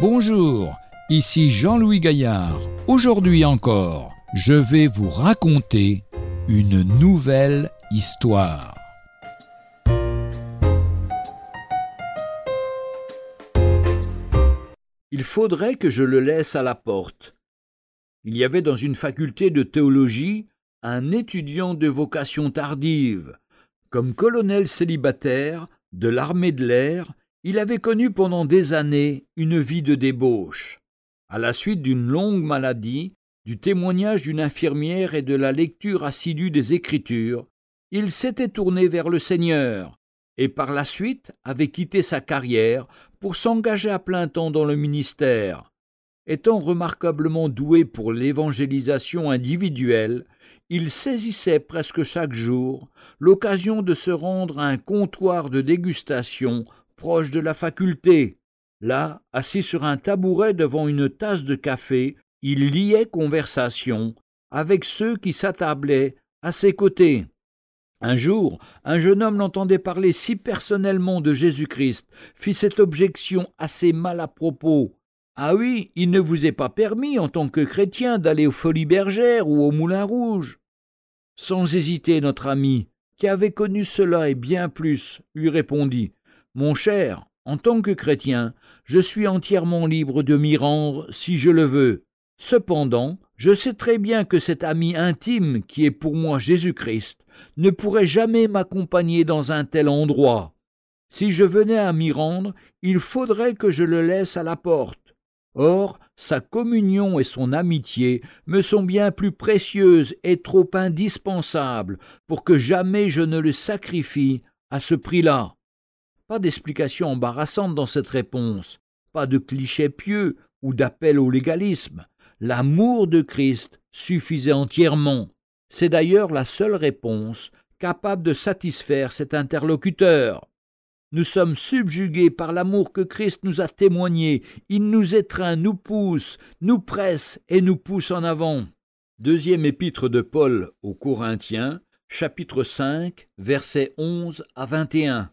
Bonjour, ici Jean-Louis Gaillard. Aujourd'hui encore, je vais vous raconter une nouvelle histoire. Il faudrait que je le laisse à la porte. Il y avait dans une faculté de théologie un étudiant de vocation tardive. Comme colonel célibataire de l'armée de l'air, il avait connu pendant des années une vie de débauche. À la suite d'une longue maladie, du témoignage d'une infirmière et de la lecture assidue des Écritures, il s'était tourné vers le Seigneur, et par la suite avait quitté sa carrière pour s'engager à plein temps dans le ministère. Étant remarquablement doué pour l'évangélisation individuelle, il saisissait presque chaque jour l'occasion de se rendre à un comptoir de dégustation proche de la faculté. Là, assis sur un tabouret devant une tasse de café, il liait conversation avec ceux qui s'attablaient à ses côtés. Un jour, un jeune homme l'entendait parler si personnellement de Jésus-Christ, fit cette objection assez mal à propos. Ah oui, il ne vous est pas permis, en tant que chrétien, d'aller aux Folies Bergères ou au Moulin Rouge. Sans hésiter, notre ami, qui avait connu cela et bien plus, lui répondit. Mon cher, en tant que chrétien, je suis entièrement libre de m'y rendre si je le veux. Cependant, je sais très bien que cet ami intime qui est pour moi Jésus-Christ ne pourrait jamais m'accompagner dans un tel endroit. Si je venais à m'y rendre, il faudrait que je le laisse à la porte. Or, sa communion et son amitié me sont bien plus précieuses et trop indispensables pour que jamais je ne le sacrifie à ce prix-là. Pas d'explication embarrassante dans cette réponse, pas de cliché pieux ou d'appel au légalisme. L'amour de Christ suffisait entièrement. C'est d'ailleurs la seule réponse capable de satisfaire cet interlocuteur. Nous sommes subjugués par l'amour que Christ nous a témoigné. Il nous étreint, nous pousse, nous presse et nous pousse en avant. Deuxième épître de Paul aux Corinthiens, chapitre 5, versets 11 à 21.